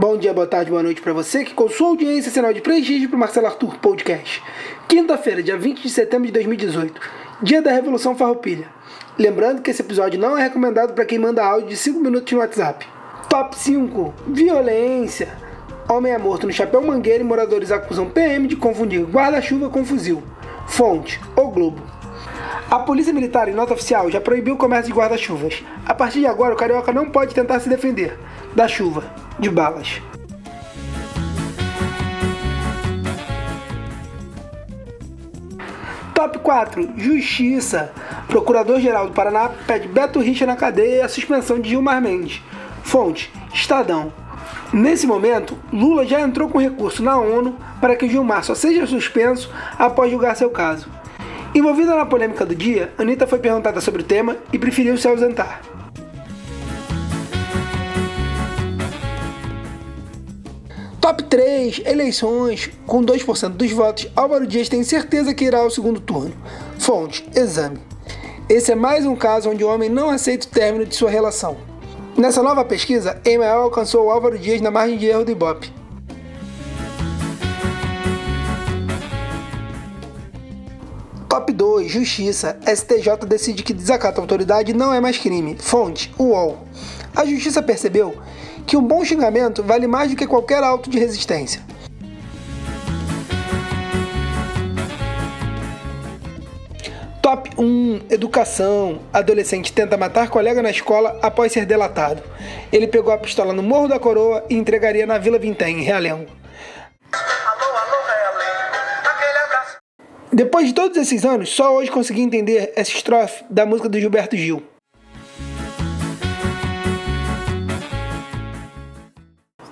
Bom dia, boa tarde, boa noite para você que com sua audiência sinal de prestígio para Marcelo Arthur Podcast. Quinta-feira, dia 20 de setembro de 2018, dia da Revolução Farroupilha. Lembrando que esse episódio não é recomendado para quem manda áudio de 5 minutos no WhatsApp. Top 5: Violência. Homem é morto no Chapéu Mangueira e moradores acusam PM de confundir guarda-chuva com fuzil. Fonte: O Globo. A Polícia Militar, em nota oficial, já proibiu o comércio de guarda-chuvas. A partir de agora, o carioca não pode tentar se defender da chuva, de balas. Top 4. Justiça. Procurador-Geral do Paraná pede Beto Richa na cadeia e a suspensão de Gilmar Mendes. Fonte: Estadão. Nesse momento, Lula já entrou com recurso na ONU para que Gilmar só seja suspenso após julgar seu caso. Envolvida na polêmica do dia, Anitta foi perguntada sobre o tema e preferiu se ausentar. Top 3, eleições. Com 2% dos votos, Álvaro Dias tem certeza que irá ao segundo turno. Fonte, exame. Esse é mais um caso onde o homem não aceita o término de sua relação. Nessa nova pesquisa, Emael alcançou Álvaro Dias na margem de erro do Ibope. Top 2, Justiça. STJ decide que desacato à autoridade não é mais crime. Fonte, UOL. A Justiça percebeu que um bom xingamento vale mais do que qualquer auto de resistência. Top 1 Educação. Adolescente tenta matar colega na escola após ser delatado. Ele pegou a pistola no Morro da Coroa e entregaria na Vila Vintém, em Realengo. Depois de todos esses anos, só hoje consegui entender essa estrofe da música do Gilberto Gil.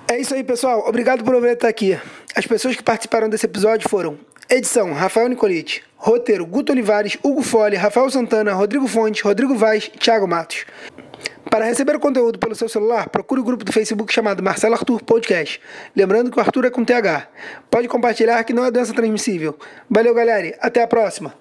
É isso aí, pessoal. Obrigado por ouvir estar aqui. As pessoas que participaram desse episódio foram edição Rafael Nicolite, roteiro Guto Olivares, Hugo Fole, Rafael Santana, Rodrigo Fonte, Rodrigo Vaz Thiago Matos. Para receber o conteúdo pelo seu celular, procure o grupo do Facebook chamado Marcelo Arthur Podcast. Lembrando que o Arthur é com TH. Pode compartilhar que não é doença transmissível. Valeu, galera. Até a próxima.